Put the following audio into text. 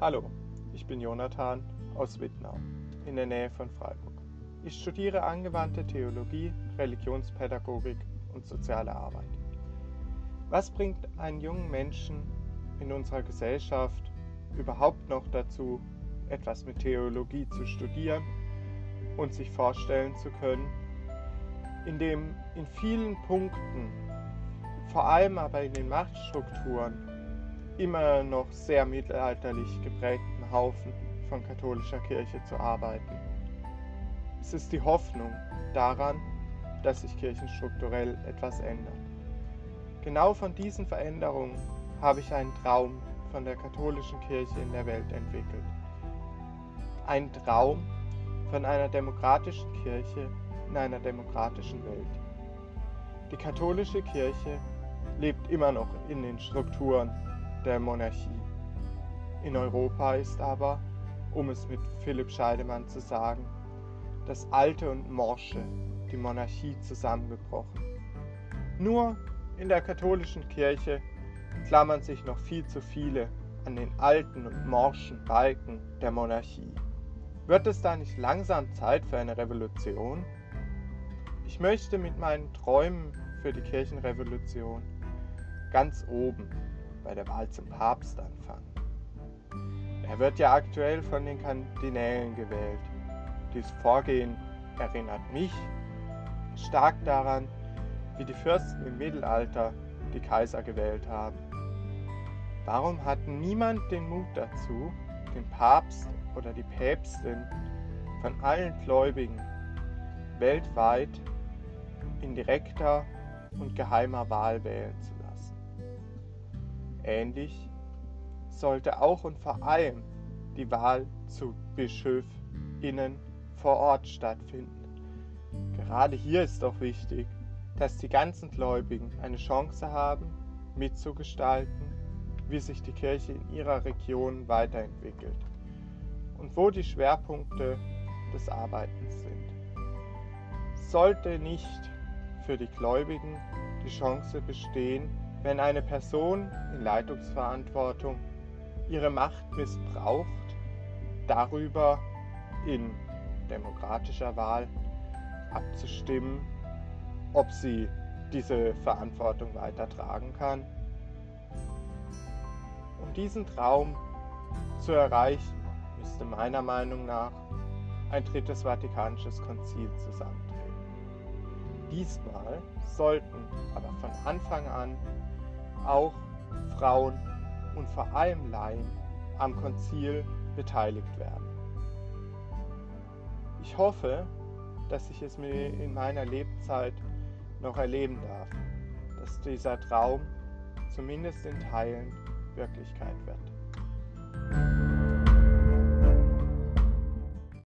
Hallo, ich bin Jonathan aus Wittnau in der Nähe von Freiburg. Ich studiere angewandte Theologie, Religionspädagogik und soziale Arbeit. Was bringt einen jungen Menschen in unserer Gesellschaft überhaupt noch dazu, etwas mit Theologie zu studieren und sich vorstellen zu können, indem in vielen Punkten, vor allem aber in den Machtstrukturen, immer noch sehr mittelalterlich geprägten Haufen von katholischer Kirche zu arbeiten. Es ist die Hoffnung daran, dass sich kirchenstrukturell etwas ändert. Genau von diesen Veränderungen habe ich einen Traum von der katholischen Kirche in der Welt entwickelt. Ein Traum von einer demokratischen Kirche in einer demokratischen Welt. Die katholische Kirche lebt immer noch in den Strukturen der Monarchie. In Europa ist aber, um es mit Philipp Scheidemann zu sagen, das Alte und Morsche, die Monarchie zusammengebrochen. Nur in der katholischen Kirche klammern sich noch viel zu viele an den alten und morschen Balken der Monarchie. Wird es da nicht langsam Zeit für eine Revolution? Ich möchte mit meinen Träumen für die Kirchenrevolution ganz oben bei der Wahl zum Papst anfangen. Er wird ja aktuell von den Kardinälen gewählt. Dieses Vorgehen erinnert mich stark daran, wie die Fürsten im Mittelalter die Kaiser gewählt haben. Warum hat niemand den Mut dazu, den Papst oder die Päpstin von allen Gläubigen weltweit in direkter und geheimer Wahl wählen zu lassen? Ähnlich sollte auch und vor allem die Wahl zu BischöfInnen vor Ort stattfinden. Gerade hier ist doch wichtig, dass die ganzen Gläubigen eine Chance haben, mitzugestalten, wie sich die Kirche in ihrer Region weiterentwickelt und wo die Schwerpunkte des Arbeitens sind. Sollte nicht für die Gläubigen die Chance bestehen, wenn eine Person in Leitungsverantwortung ihre Macht missbraucht, darüber in demokratischer Wahl abzustimmen, ob sie diese Verantwortung weitertragen kann. Um diesen Traum zu erreichen, müsste meiner Meinung nach ein drittes Vatikanisches Konzil zusammentreten. Diesmal sollten aber von Anfang an auch Frauen und vor allem Laien am Konzil beteiligt werden. Ich hoffe, dass ich es mir in meiner Lebzeit noch erleben darf, dass dieser Traum zumindest in Teilen Wirklichkeit wird.